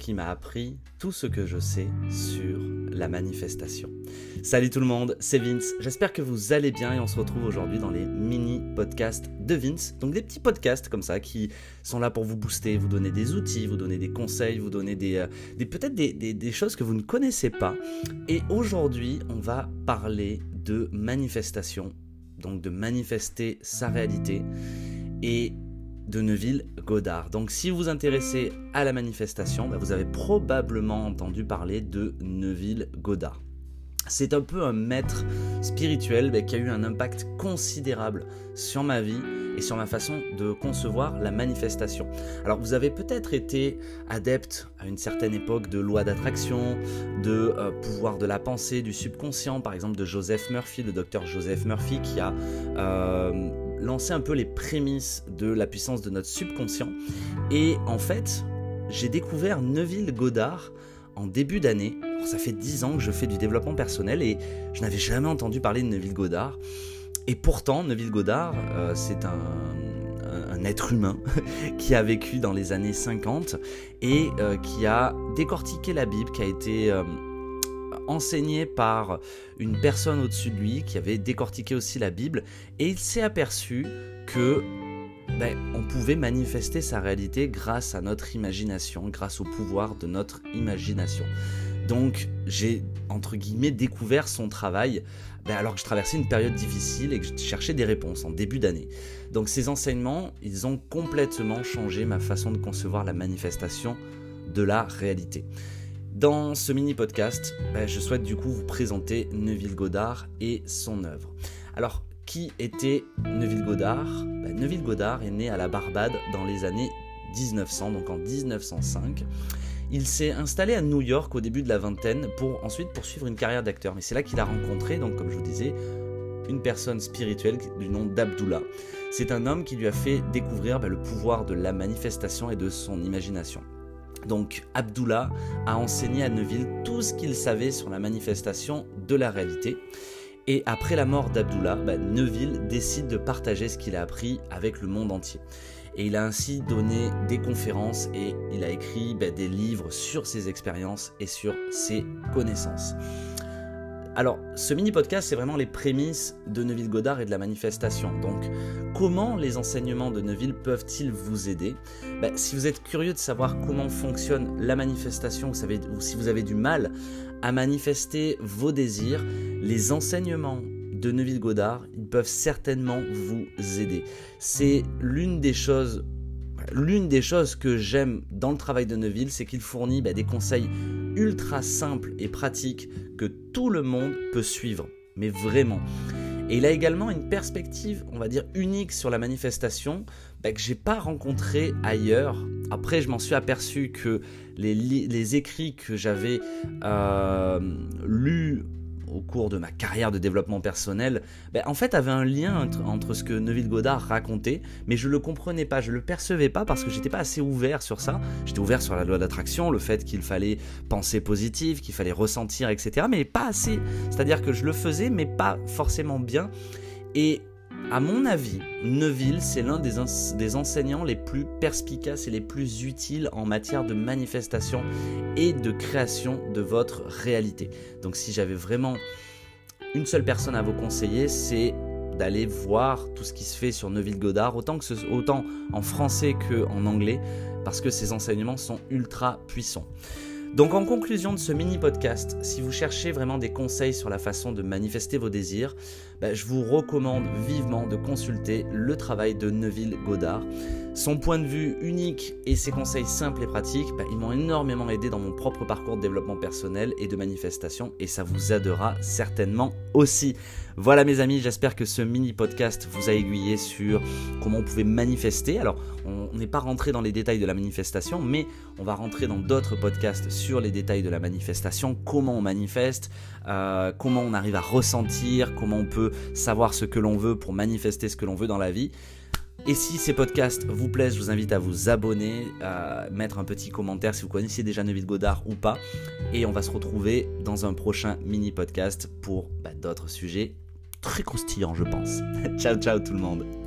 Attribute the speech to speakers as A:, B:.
A: qui m'a appris tout ce que je sais sur la manifestation. Salut tout le monde, c'est Vince, j'espère que vous allez bien et on se retrouve aujourd'hui dans les mini-podcasts de Vince. Donc des petits podcasts comme ça qui sont là pour vous booster, vous donner des outils, vous donner des conseils, vous donner des, euh, peut-être des, des choses que vous ne connaissez pas. Et aujourd'hui on va parler de manifestation, donc de manifester sa réalité. Et de Neuville-Godard. Donc si vous vous intéressez à la manifestation, bah, vous avez probablement entendu parler de Neuville-Godard. C'est un peu un maître spirituel bah, qui a eu un impact considérable sur ma vie et sur ma façon de concevoir la manifestation. Alors vous avez peut-être été adepte à une certaine époque de loi d'attraction, de euh, pouvoir de la pensée, du subconscient, par exemple de Joseph Murphy, le docteur Joseph Murphy qui a... Euh, lancer un peu les prémices de la puissance de notre subconscient. Et en fait, j'ai découvert Neville Goddard en début d'année. Ça fait 10 ans que je fais du développement personnel et je n'avais jamais entendu parler de Neville Goddard. Et pourtant, Neville Goddard, euh, c'est un, être humain qui a vécu dans les années 50 et euh, qui a décortiqué la Bible, qui a été... Euh, enseigné par une personne au-dessus de lui qui avait décortiqué aussi la Bible et il s'est aperçu que ben, on pouvait manifester sa réalité grâce à notre imagination, grâce au pouvoir de notre imagination. Donc j'ai entre guillemets découvert son travail ben, alors que je traversais une période difficile et que je cherchais des réponses en début d'année. Donc ces enseignements, ils ont complètement changé ma façon de concevoir la manifestation de la réalité. Dans ce mini podcast, bah, je souhaite du coup vous présenter Neville Goddard et son œuvre. Alors, qui était Neville Goddard bah, Neville Goddard est né à la Barbade dans les années 1900, donc en 1905. Il s'est installé à New York au début de la vingtaine pour ensuite poursuivre une carrière d'acteur. Mais c'est là qu'il a rencontré, donc comme je vous disais, une personne spirituelle du nom d'Abdullah. C'est un homme qui lui a fait découvrir bah, le pouvoir de la manifestation et de son imagination. Donc Abdullah a enseigné à Neville tout ce qu'il savait sur la manifestation de la réalité. Et après la mort d'Abdullah, bah, Neville décide de partager ce qu'il a appris avec le monde entier. Et il a ainsi donné des conférences et il a écrit bah, des livres sur ses expériences et sur ses connaissances. Alors, ce mini-podcast, c'est vraiment les prémices de Neville Goddard et de la manifestation. Donc, comment les enseignements de Neville peuvent-ils vous aider? Ben, Si vous êtes curieux de savoir comment fonctionne la manifestation, ou, si vous avez du mal à manifester vos désirs, les enseignements de Neville Goddard, ils peuvent certainement vous aider. C'est l'une des choses que j'aime dans le travail de Neville, c'est qu'il fournit ben, des conseils ultra simple et pratique que tout le monde peut suivre, mais vraiment. Et il a également une perspective, on va dire, unique sur la manifestation bah, que j'ai pas rencontré ailleurs. Après, je m'en suis aperçu que les, les écrits que j'avais euh, lus au cours de ma carrière de développement personnel, ben, en fait avait un lien entre, ce que Neville Goddard racontait, mais je le comprenais pas, je le percevais pas parce que j'étais pas assez ouvert sur ça. J'étais ouvert sur la loi d'attraction, le fait qu'il fallait penser positif, qu'il fallait ressentir, etc. Mais pas assez. C'est-à-dire que je le faisais, mais pas forcément bien. Et à mon avis, Neville, c'est l'un des, enseignants les plus perspicaces et les plus utiles en matière de manifestation et de création de votre réalité. Donc si j'avais vraiment une seule personne à vous conseiller, c'est d'aller voir tout ce qui se fait sur Neville Goddard, autant, autant en français qu'en anglais, parce que ces enseignements sont ultra puissants. Donc en conclusion de ce mini podcast, si vous cherchez vraiment des conseils sur la façon de manifester vos désirs, bah, je vous recommande vivement de consulter le travail de Neville Goddard. Son point de vue unique et ses conseils simples et pratiques, bah, ils m'ont énormément aidé dans mon propre parcours de développement personnel et de manifestation et ça vous aidera certainement aussi. Voilà mes amis, j'espère que ce mini podcast vous a aiguillé sur comment on pouvait manifester. Alors on n'est pas rentré dans les détails de la manifestation, mais on va rentrer dans d'autres podcasts sur les détails de la manifestation, comment on manifeste, euh, comment on arrive à ressentir, comment on peut savoir ce que l'on veut pour manifester ce que l'on veut dans la vie. Et si ces podcasts vous plaisent, je vous invite à vous abonner, à mettre un petit commentaire si vous connaissez déjà Neville Godard ou pas. Et on va se retrouver dans un prochain mini podcast pour bah, d'autres sujets très croustillants, je pense. ciao, ciao tout le monde.